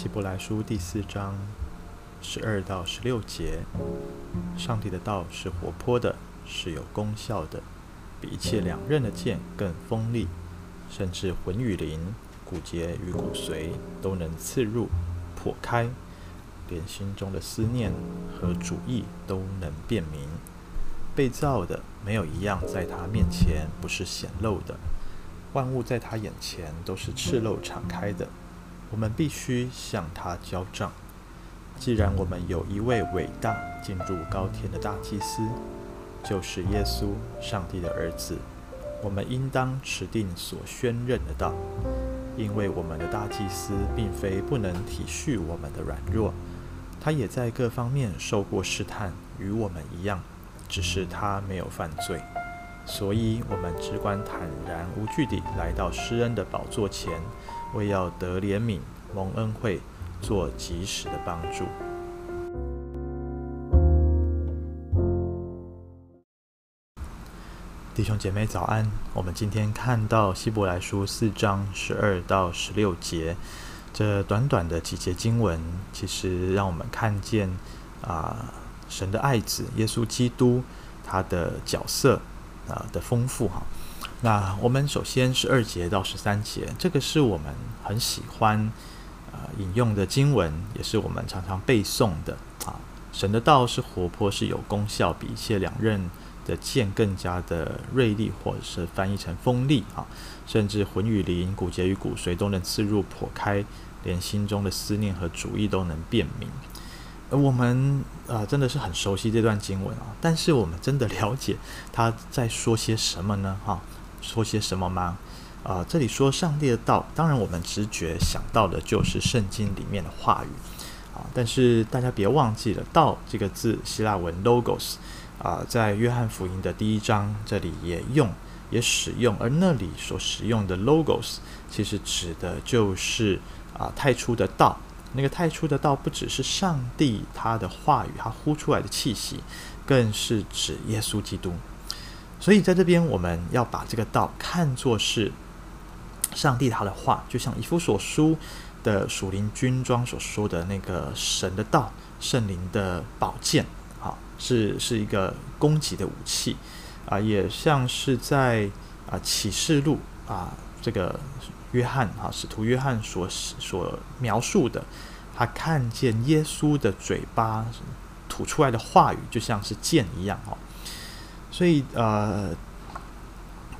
希伯来书第四章十二到十六节：上帝的道是活泼的，是有功效的，比一切两刃的剑更锋利，甚至魂与灵、骨节与骨髓都能刺入、破开，连心中的思念和主意都能辨明。被造的没有一样在他面前不是显露的。万物在他眼前都是赤露敞开的，我们必须向他交账。既然我们有一位伟大进入高天的大祭司，就是耶稣，上帝的儿子，我们应当持定所宣认的道，因为我们的大祭司并非不能体恤我们的软弱，他也在各方面受过试探，与我们一样，只是他没有犯罪。所以，我们只管坦然无惧地来到施恩的宝座前，为要得怜悯、蒙恩惠、做及时的帮助。弟兄姐妹早安！我们今天看到希伯来书四章十二到十六节，这短短的几节经文，其实让我们看见啊、神的爱子耶稣基督他的角色。啊的丰富哈，那我们首先十二节到十三节，这个是我们很喜欢啊引用的经文，也是我们常常背诵的啊。神的道是活泼，是有功效，比一切两刃的剑更加的锐利，或者是翻译成锋利啊，甚至魂与灵、骨节与骨髓都能刺入剖开，连心中的思念和主意都能辨明。我们啊、真的是很熟悉这段经文啊，但是我们真的了解他在说些什么呢？哈，说些什么吗？啊、这里说上帝的道，当然我们直觉想到的就是圣经里面的话语啊。但是大家别忘记了，“道”这个字，希腊文 “logos” 啊，在约翰福音的第一章这里也用也使用，而那里所使用的 “logos” 其实指的就是啊太初的道。那个太初的道不只是上帝他的话语，他呼出来的气息，更是指耶稣基督。所以在这边，我们要把这个道看作是上帝他的话，就像以弗所书的属灵军装所说的那个神的道，圣灵的宝剑，啊，是是一个攻击的武器啊，也像是在啊启示录啊这个。约翰啊，使徒约翰所所描述的，他看见耶稣的嘴巴吐出来的话语，就像是剑一样哦。所以呃，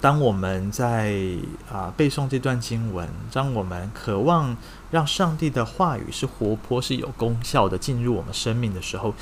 当我们在啊、背诵这段经文，当我们渴望让上帝的话语是活泼、是有功效的进入我们生命的时候，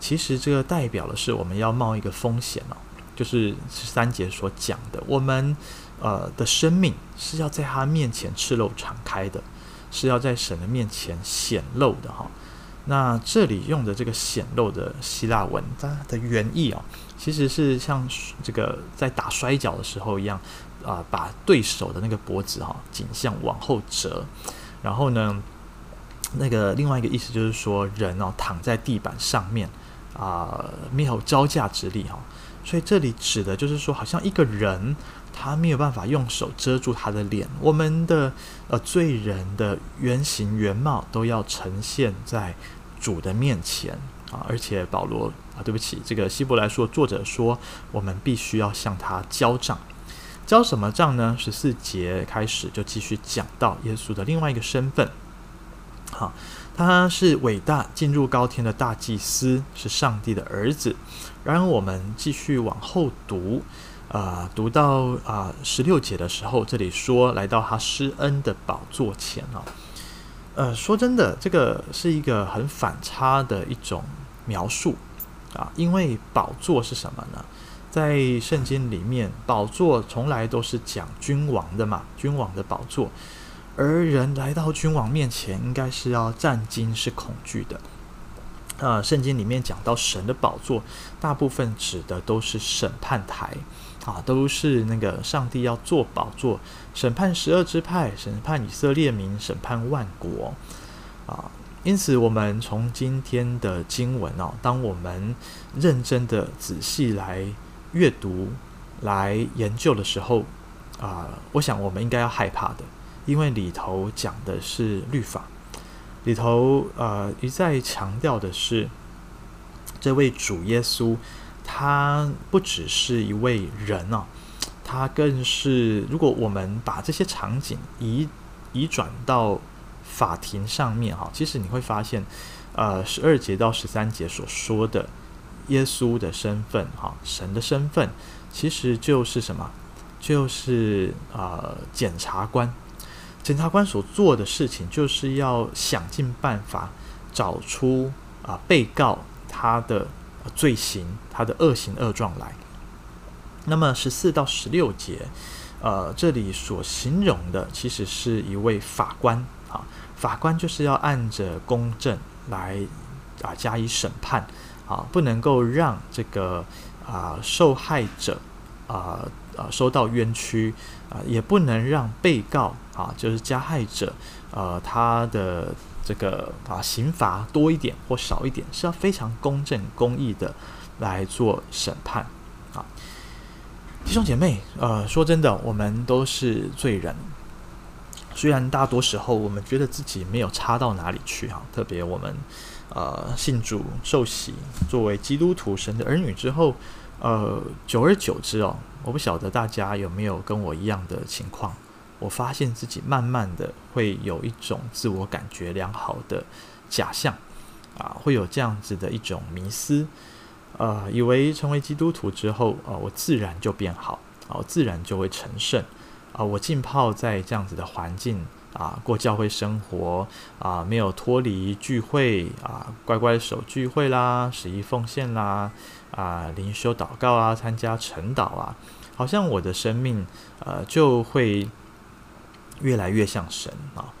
其实这个代表的是我们要冒一个风险哦，就是三节所讲的，我们。呃，的生命是要在他面前赤露敞开的，是要在神的面前显露的哈。那这里用的这个显露的希腊文，它的原意哦，其实是像这个在打摔跤的时候一样，啊、把对手的那个脖子哈颈项往后折，然后呢，那个另外一个意思就是说人哦躺在地板上面啊、没有招架之力哈。所以这里指的就是说，好像一个人。他没有办法用手遮住他的脸，我们的呃罪人的原形原貌都要呈现在主的面前啊！而且保罗啊，对不起，这个希伯来说作者说，我们必须要向他交账，交什么账呢？十四节开始就继续讲到耶稣的另外一个身份，好，他是伟大进入高天的大祭司，是上帝的儿子。然后我们继续往后读。啊、读到啊十六节的时候，这里说来到他施恩的宝座前啊，呃，说真的，这个是一个很反差的一种描述啊，因为宝座是什么呢？在圣经里面，宝座从来都是讲君王的嘛，君王的宝座，而人来到君王面前，应该是要战惊，是恐惧的。啊、呃，圣经里面讲到神的宝座，大部分指的都是审判台。啊，都是那个上帝要做宝座，审判十二支派，审判以色列民，审判万国。啊，因此我们从今天的经文哦，当我们认真的仔细来阅读、来研究的时候，啊，我想我们应该要害怕的，因为里头讲的是律法，里头呃一再强调的是，这位主耶稣，他不只是一位人哦，他更是如果我们把这些场景移移转到法庭上面哈，其实你会发现，呃，十二节到十三节所说的耶稣的身份哈，神的身份，其实就是什么？就是呃，检察官。检察官所做的事情，就是要想尽办法找出啊、被告他的罪行、他的恶行恶状来。那么十四到十六节，呃，这里所形容的其实是一位法官啊，法官就是要按着公正来啊、加以审判啊，不能够让这个啊、受害者啊。啊，受到冤屈啊，也不能让被告啊，就是加害者，呃，他的这个啊刑罚多一点或少一点，是要非常公正公义的来做审判啊。弟兄姐妹，呃，说真的，我们都是罪人，虽然大多时候我们觉得自己没有差到哪里去哈，特别我们呃信主受洗，作为基督徒神的儿女之后，呃，久而久之哦。我不晓得大家有没有跟我一样的情况，我发现自己慢慢的会有一种自我感觉良好的假象，啊，会有这样子的一种迷思，呃，以为成为基督徒之后，啊，我自然就变好，啊，我自然就会成圣，啊，我浸泡在这样子的环境，啊，过教会生活，啊，没有脱离聚会，啊，乖乖守聚会啦，十一奉献啦。啊，灵修祷告啊，参加晨祷啊，好像我的生命呃就会越来越像神啊。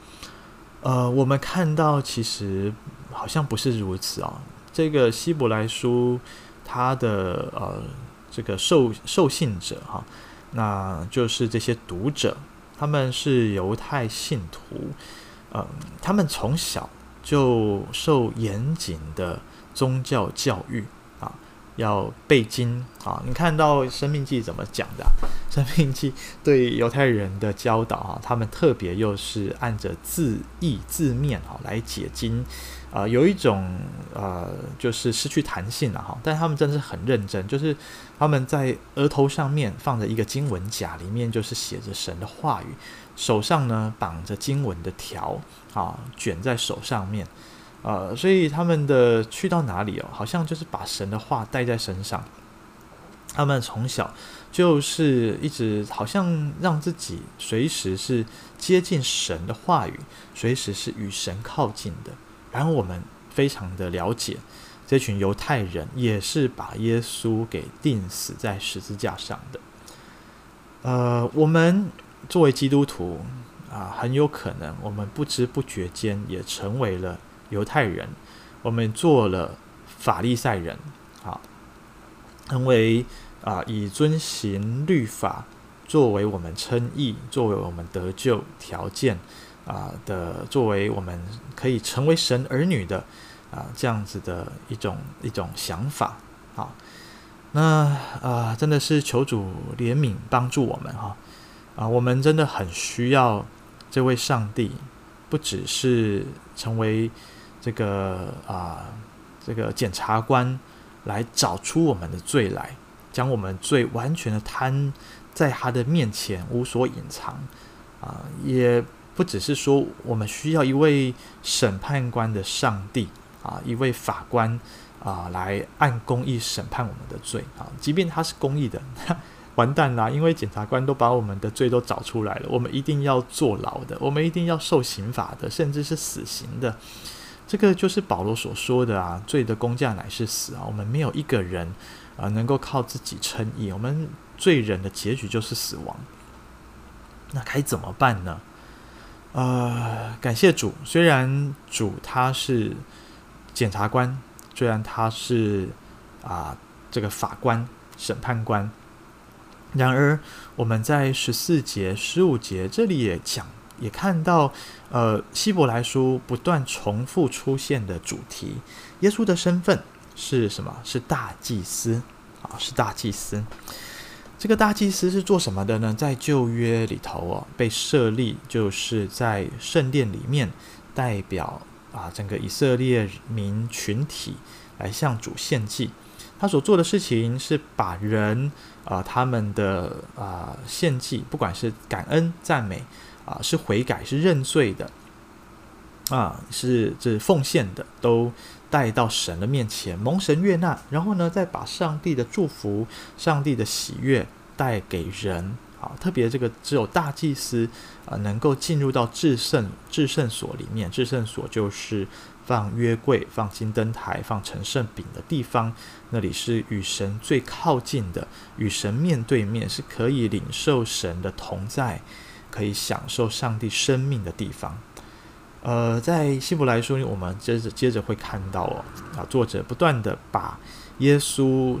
呃，我们看到其实好像不是如此啊。这个希伯来书它的呃这个受受信者哈、那就是这些读者，他们是犹太信徒，呃，他们从小就受严谨的宗教教育。要背经啊！你看到《生命记》怎么讲的、啊？《申命记》对犹太人的教导啊，他们特别又是按着字义字面、啊、来解经啊，有一种呃，就是失去弹性了哈。但他们真的是很认真，就是他们在额头上面放着一个经文夹，里面就是写着神的话语，手上呢绑着经文的条啊，卷在手上面。呃，所以他们的去到哪里哦，好像就是把神的话带在身上。他们从小就是一直好像让自己随时是接近神的话语，随时是与神靠近的。然后我们非常的了解，这群犹太人也是把耶稣给钉死在十字架上的。呃，我们作为基督徒啊，很有可能我们不知不觉间也成为了。犹太人，我们做了法利赛人，啊，成为啊以遵行律法作为我们称义、作为我们得救条件啊的，作为我们可以成为神儿女的啊这样子的一种一种想法啊，那啊真的是求主怜悯帮助我们哈啊，我们真的很需要这位上帝，不只是成为。这个啊，这个检察官来找出我们的罪来，将我们罪完全的摊在他的面前，无所隐藏啊！也不只是说我们需要一位审判官的上帝啊，一位法官啊，来按公义审判我们的罪啊。即便他是公义的，完蛋啦！因为检察官都把我们的罪都找出来了，我们一定要坐牢的，我们一定要受刑罚的，甚至是死刑的。这个就是保罗所说的啊，罪的工价乃是死啊！我们没有一个人啊、能够靠自己称义，我们罪人的结局就是死亡。那该怎么办呢？呃，感谢主，虽然主他是检察官，虽然他是啊、这个法官、审判官，然而我们在十四节、十五节这里也讲。也看到，呃，希伯来书不断重复出现的主题，耶稣的身份是什么？是大祭司啊，是大祭司。这个大祭司是做什么的呢？在旧约里头哦，被设立就是在圣殿里面代表啊整个以色列民群体来向主献祭。他所做的事情是把人啊他们的啊献祭，不管是感恩赞美啊，是悔改是认罪的啊，是这奉献的，都带到神的面前，蒙神悦纳，然后呢，再把上帝的祝福、上帝的喜悦带给人。啊，特别这个只有大祭司啊能够进入到至圣至圣所里面，至圣所就是放约柜、放金灯台、放陈圣饼的地方，那里是与神最靠近的，与神面对面，是可以领受神的同在，可以享受上帝生命的地方。呃，在希伯来书里，我们接着接着会看到哦，啊，作者不断地把耶稣。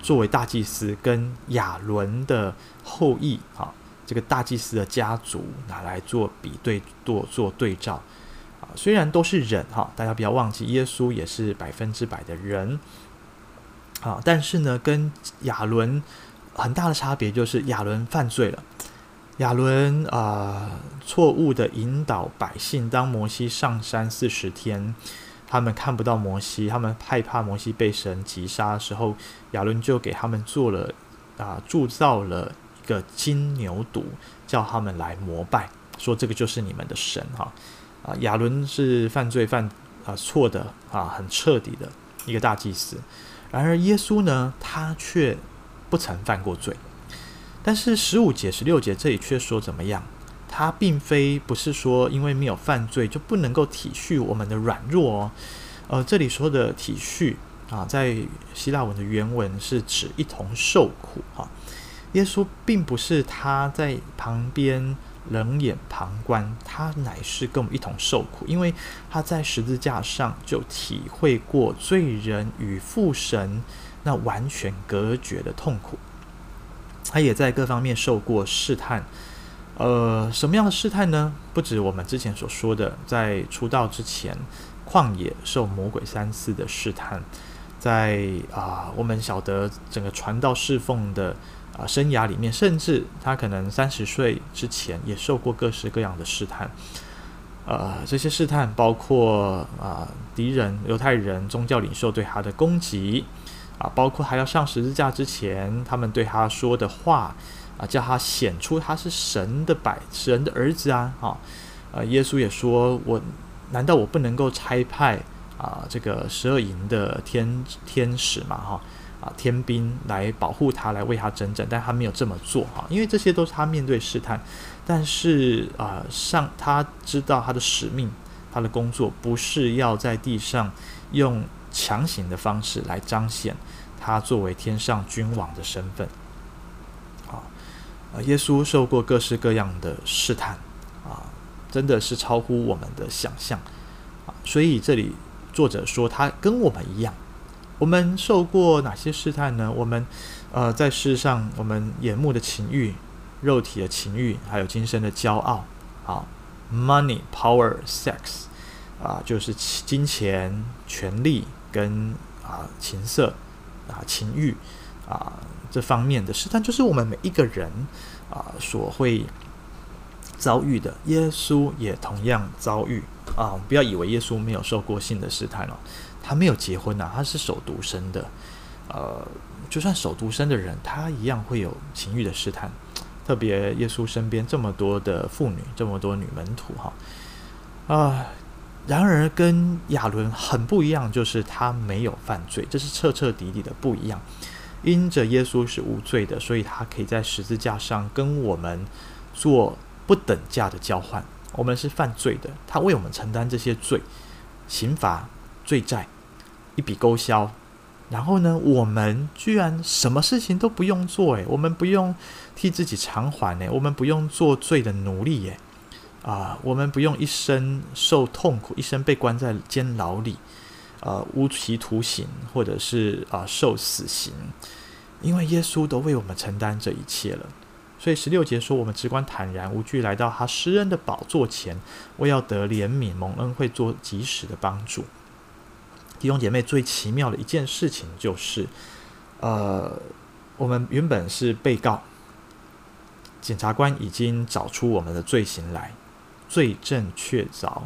作为大祭司跟亚伦的后裔，啊，这个大祭司的家族拿来做比对，做做对照，啊，虽然都是人，哈，大家不要忘记，耶稣也是百分之百的人，啊，但是呢，跟亚伦很大的差别就是亚伦犯罪了，亚伦啊，错误的引导百姓，当摩西上山四十天。他们看不到摩西，他们害怕摩西被神击杀的时候，亚伦就给他们做了啊，铸造了一个金牛犊，叫他们来膜拜，说这个就是你们的神哈啊。亚伦是犯罪犯啊错的啊，很彻底的一个大祭司。然而耶稣呢，他却不曾犯过罪。但是十五节、十六节这里却说怎么样？他并非不是说因为没有犯罪就不能够体恤我们的软弱哦，呃，这里说的体恤啊，在希腊文的原文是指一同受苦哈。耶稣并不是他在旁边冷眼旁观，他乃是跟我们一同受苦，因为他在十字架上就体会过罪人与父神那完全隔绝的痛苦，他也在各方面受过试探。呃，什么样的试探呢？不止我们之前所说的，在出道之前，旷野受魔鬼三次的试探，在啊、我们晓得整个传道侍奉的啊、生涯里面，甚至他可能三十岁之前也受过各式各样的试探。呃，这些试探包括啊、敌人、犹太人、宗教领袖对他的攻击啊，包括还要上十字架之前，他们对他说的话。啊，叫他显出他是神的百神的儿子啊！啊，呃，耶稣也说：“我难道我不能够差派啊这个十二营的天天使嘛？哈啊，天兵来保护他，来为他征战，但他没有这么做哈，因为这些都是他面对试探。但是啊，上他知道他的使命，他的工作不是要在地上用强行的方式来彰显他作为天上君王的身份。”啊，耶稣受过各式各样的试探，啊，真的是超乎我们的想象，啊，所以这里作者说他跟我们一样，我们受过哪些试探呢？我们，呃，在世上我们眼目的情欲、肉体的情欲，还有今生的骄傲，啊，money、power、sex，啊，就是金钱、权力跟啊情色，啊情欲，啊。这方面的试探，就是我们每一个人啊、所会遭遇的。耶稣也同样遭遇啊！不要以为耶稣没有受过性的试探了，他没有结婚呐、他是守独身的。呃，就算守独身的人，他一样会有情欲的试探。特别耶稣身边这么多的妇女，这么多女门徒哈啊、然而跟亚伦很不一样，就是他没有犯罪，这是彻彻底底的不一样。因着耶稣是无罪的，所以他可以在十字架上跟我们做不等价的交换。我们是犯罪的，他为我们承担这些罪、刑罚、罪债，一笔勾销。然后呢，我们居然什么事情都不用做，诶，我们不用替自己偿还，诶，我们不用做罪的奴隶，诶，啊，我们不用一生受痛苦，一生被关在监牢里。呃，无期徒刑，或者是啊、受死刑，因为耶稣都为我们承担这一切了。所以十六节说，我们只管坦然无惧来到他施恩的宝座前，为要得怜悯蒙恩惠做及时的帮助。弟兄姐妹，最奇妙的一件事情就是，呃，我们原本是被告，检察官已经找出我们的罪行来，罪证确凿。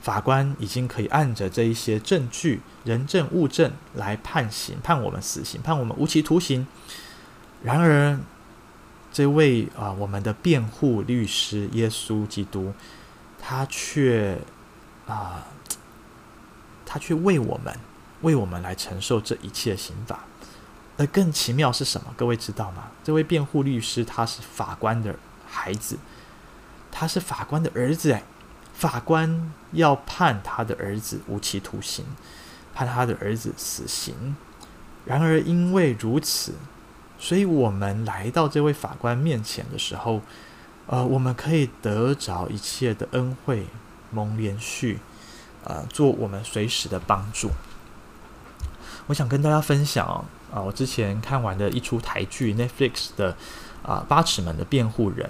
法官已经可以按着这一些证据、人证物证来判刑，判我们死刑，判我们无期徒刑。然而，这位啊，我们的辩护律师耶稣基督，他却啊，他却为我们，为我们来承受这一切刑罚。而更奇妙是什么？各位知道吗？这位辩护律师他是法官的孩子，他是法官的儿子。哎，法官要判他的儿子无期徒刑，判他的儿子死刑。然而，因为如此。所以，我们来到这位法官面前的时候，呃，我们可以得着一切的恩惠、蒙连续，呃，做我们随时的帮助。我想跟大家分享啊、我之前看完的一出台剧 Netflix 的啊、《八尺门的辩护人》，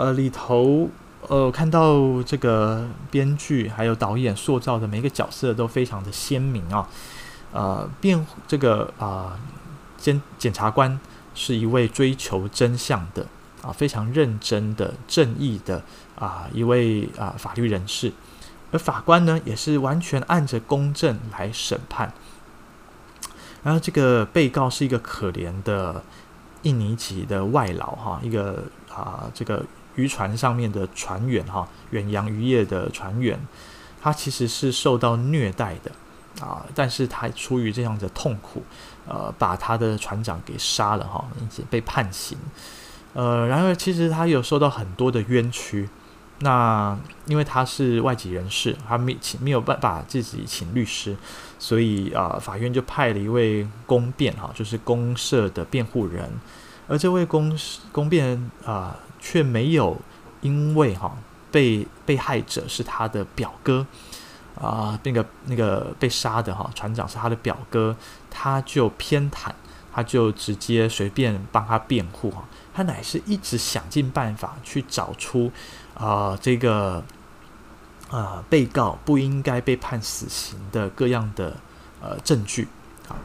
呃，里头呃看到这个编剧还有导演塑造的每一个角色都非常的鲜明啊，呃，辩这个啊检检察官。是一位追求真相的啊，非常认真的正义的啊一位啊法律人士，而法官呢，也是完全按着公正来审判。然后这个被告是一个可怜的印尼籍的外劳哈，一个啊这个渔船上面的船员哈，远洋渔业的船员，他其实是受到虐待的。啊！但是他出于这样的痛苦，呃，把他的船长给杀了哈，因此被判刑。呃，然而其实他有受到很多的冤屈。那因为他是外籍人士，他没请没有办法自己请律师，所以啊、法院就派了一位公辩哈，就是公社的辩护人。而这位公公辩啊，却没有因为哈被被害者是他的表哥。啊，那个那个被杀的哈船长是他的表哥，他就偏袒，他就直接随便帮他辩护哈，他乃是一直想尽办法去找出啊、这个啊、被告不应该被判死刑的各样的呃证据啊，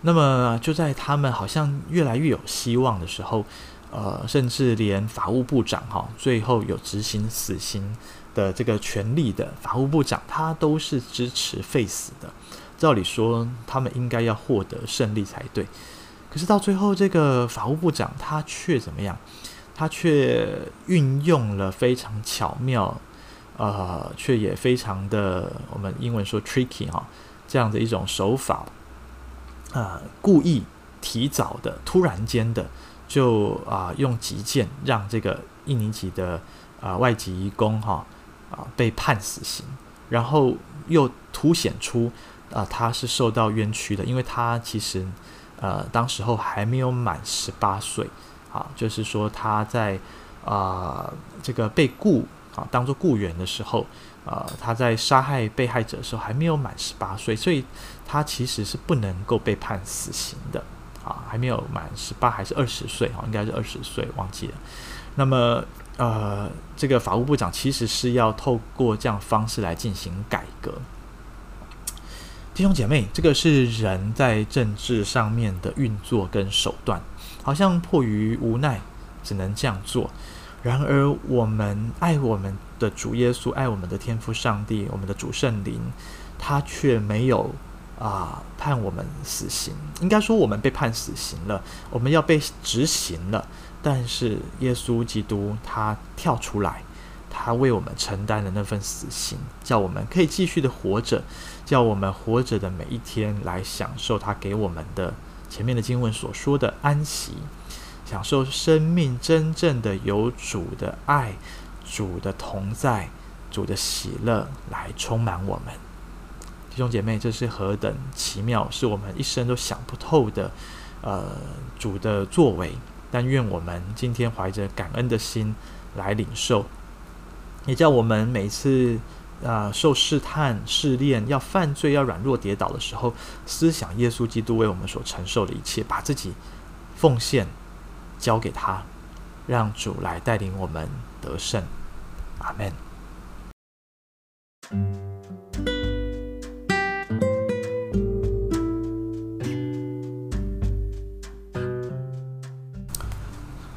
那么就在他们好像越来越有希望的时候，呃，甚至连法务部长哈最后有执行死刑。的这个权力的法务部长，他都是支持废死的。照理说，他们应该要获得胜利才对。可是到最后，这个法务部长他却怎么样？他却运用了非常巧妙，呃，却也非常的我们英文说 tricky 哈，这样的一种手法，啊、呃，故意提早的、突然间的，就啊、用极剑让这个印尼籍的啊、外籍移工哈。啊，被判死刑，然后又凸显出啊，他是受到冤屈的，因为他其实呃，当时候还没有满十八岁，啊，就是说他在啊这个被雇啊当做雇员的时候，啊，他在杀害被害者的时候还没有满十八岁，所以他其实是不能够被判死刑的，啊，还没有满十八还是二十岁，啊，应该是二十岁，忘记了，那么。呃，这个法务部长其实是要透过这样方式来进行改革。弟兄姐妹，这个是人在政治上面的运作跟手段，好像迫于无奈只能这样做。然而，我们爱我们的主耶稣，爱我们的天父上帝，我们的主圣灵，他却没有啊、判我们死刑。应该说，我们被判死刑了，我们要被执行了。但是耶稣基督他跳出来，他为我们承担了那份死刑，叫我们可以继续的活着，叫我们活着的每一天来享受他给我们的前面的经文所说的安息，享受生命真正的有主的爱、主的同在、主的喜乐来充满我们。弟兄姐妹，这是何等奇妙，是我们一生都想不透的，呃，主的作为。但愿我们今天怀着感恩的心来领受，也叫我们每次啊、受试探、试炼、要犯罪、要软弱、跌倒的时候，思想耶稣基督为我们所承受的一切，把自己奉献交给他，让主来带领我们得胜。阿门。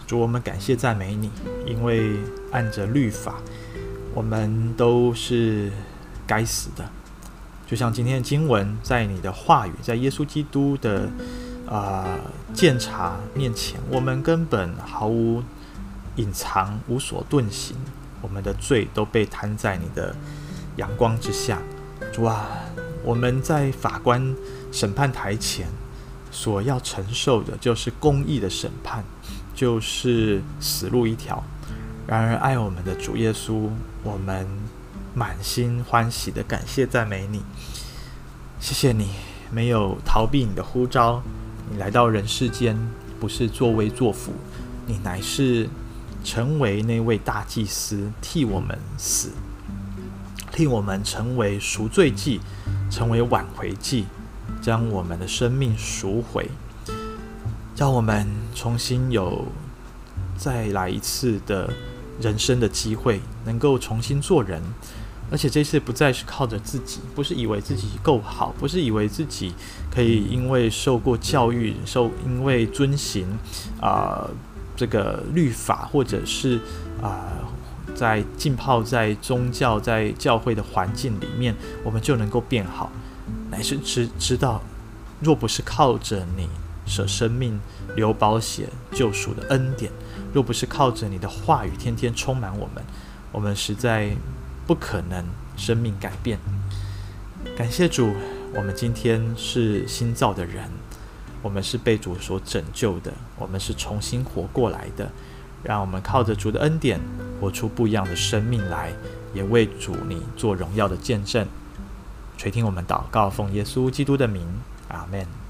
主，我们感谢赞美你，因为按着律法，我们都是该死的。就像今天的经文，在你的话语，在耶稣基督的啊鉴察面前，我们根本毫无隐藏，无所遁形，我们的罪都被摊在你的阳光之下。主啊，我们在法官审判台前所要承受的，就是公义的审判，就是死路一条。然而，爱我们的主耶稣，我们满心欢喜的感谢赞美你。谢谢你没有逃避你的呼召，你来到人世间，不是作威作福，你乃是成为那位大祭司，替我们死，替我们成为赎罪祭，成为挽回祭，将我们的生命赎回，让我们重新有再来一次的。人生的机会，能够重新做人，而且这次不再是靠着自己，不是以为自己够好，不是以为自己可以因为受过教育、受因为遵行啊、这个律法，或者是啊、在浸泡在宗教在教会的环境里面，我们就能够变好，乃是知知道，若不是靠着你舍生命流宝血救赎的恩典。若不是靠着你的话语天天充满我们，我们实在不可能生命改变。感谢主，我们今天是新造的人，我们是被主所拯救的，我们是重新活过来的。让我们靠着主的恩典，活出不一样的生命来，也为主你做荣耀的见证。垂听我们祷告，奉耶稣基督的名，阿门。